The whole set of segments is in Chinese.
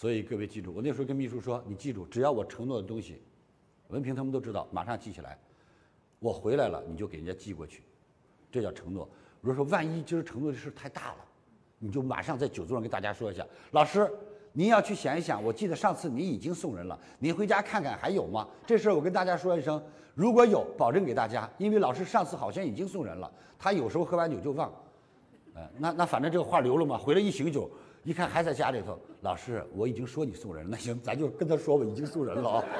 所以各位记住，我那时候跟秘书说，你记住，只要我承诺的东西，文凭他们都知道，马上记起来。我回来了，你就给人家寄过去，这叫承诺。如果说万一今儿承诺的事太大了，你就马上在酒桌上跟大家说一下，老师，您要去想一想。我记得上次您已经送人了，您回家看看还有吗？这事儿我跟大家说一声，如果有，保证给大家。因为老师上次好像已经送人了，他有时候喝完酒就忘。呃，那那反正这个话留了嘛，回来一醒酒，一看还在家里头。老师，我已经说你送人了，那行，咱就跟他说吧，已经送人了啊。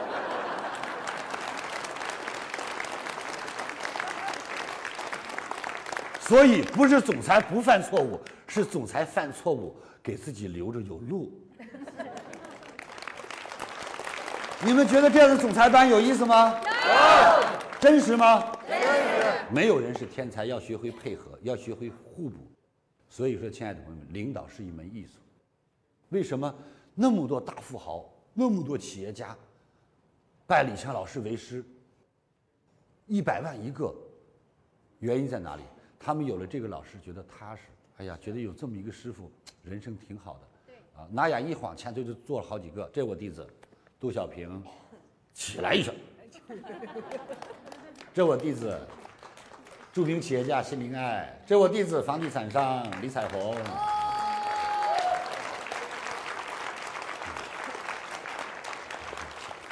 所以不是总裁不犯错误，是总裁犯错误给自己留着有路。你们觉得这样的总裁班有意思吗？有。真实吗？真实。没有人是天才，要学会配合，要学会互补。所以说，亲爱的朋友们，领导是一门艺术。为什么那么多大富豪、那么多企业家拜李强老师为师？一百万一个，原因在哪里？他们有了这个老师，觉得踏实。哎呀，觉得有这么一个师傅，人生挺好的。对啊，拿眼一晃，前头就做了好几个。这我弟子，杜小平，起来一声。这我弟子，著名企业家辛明爱。这我弟子，房地产商李彩虹。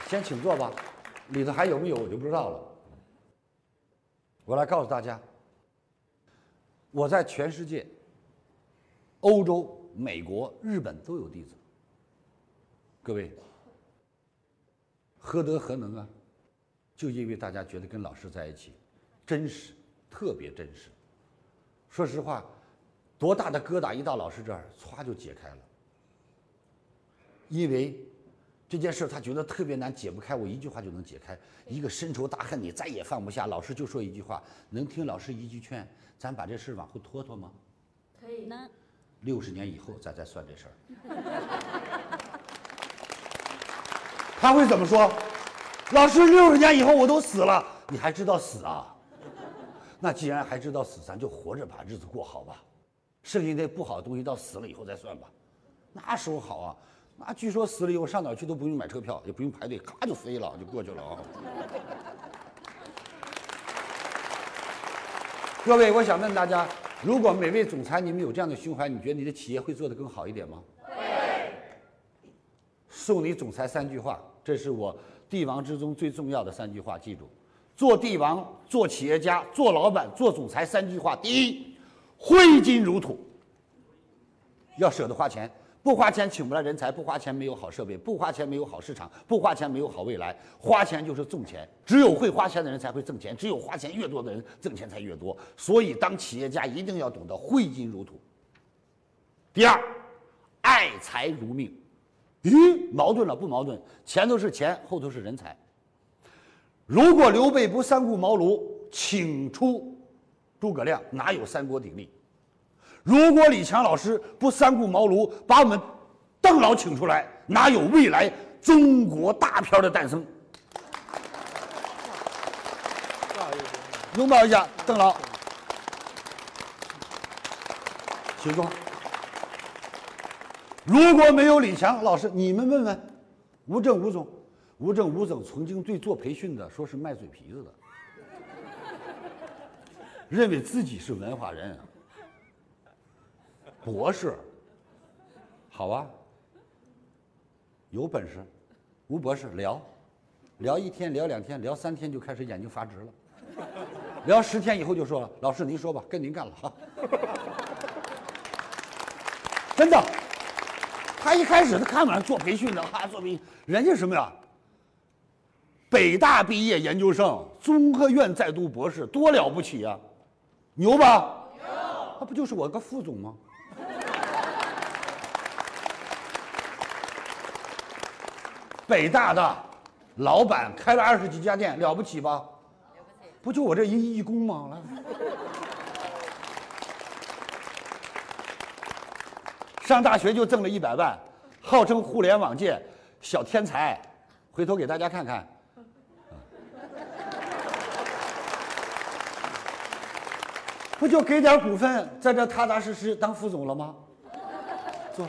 先请坐吧，里头还有没有我就不知道了。我来告诉大家。我在全世界，欧洲、美国、日本都有弟子。各位，何德何能啊？就因为大家觉得跟老师在一起，真实，特别真实。说实话，多大的疙瘩一到老师这儿，歘就解开了。因为这件事他觉得特别难，解不开，我一句话就能解开。一个深仇大恨，你再也放不下，老师就说一句话，能听老师一句劝。咱把这事往后拖拖吗？可以。呢。六十年以后，咱再算这事儿。他会怎么说？老师，六十年以后我都死了，你还知道死啊？那既然还知道死，咱就活着把日子过好吧。剩下那不好的东西，到死了以后再算吧。那时候好啊，那据说死了以后上哪去都不用买车票，也不用排队，咔就飞了，就过去了啊。各位，我想问大家：如果每位总裁你们有这样的胸怀，你觉得你的企业会做得更好一点吗？会。送你总裁三句话，这是我帝王之中最重要的三句话，记住：做帝王、做企业家、做老板、做总裁三句话。第一，挥金如土，要舍得花钱。不花钱请不来人才，不花钱没有好设备，不花钱没有好市场，不花钱没有好未来。花钱就是挣钱，只有会花钱的人才会挣钱，只有花钱越多的人挣钱才越多。所以，当企业家一定要懂得挥金如土。第二，爱财如命。咦，矛盾了不矛盾？前头是钱，后头是人才。如果刘备不三顾茅庐请出诸葛亮，哪有三国鼎立？如果李强老师不三顾茅庐把我们邓老请出来，哪有未来中国大片的诞生？拥抱一下邓老，请坐。如果没有李强老师，你们问问吴正吴总，吴正吴总曾经对做培训的说是卖嘴皮子的，认为自己是文化人。博士，好啊，有本事，吴博士聊，聊一天，聊两天，聊三天就开始眼睛发直了，聊十天以后就说了，老师您说吧，跟您干了哈。真的，他一开始他看不上做培训的，哈，做培训，人家什么呀？北大毕业研究生，中科院在读博士，多了不起呀，牛吧？牛，他不就是我个副总吗？北大的老板开了二十几家店，了不起吧？了不起，不就我这一义工吗？来，上大学就挣了一百万，号称互联网界小天才，回头给大家看看，不就给点股份，在这踏踏实实当副总了吗？坐。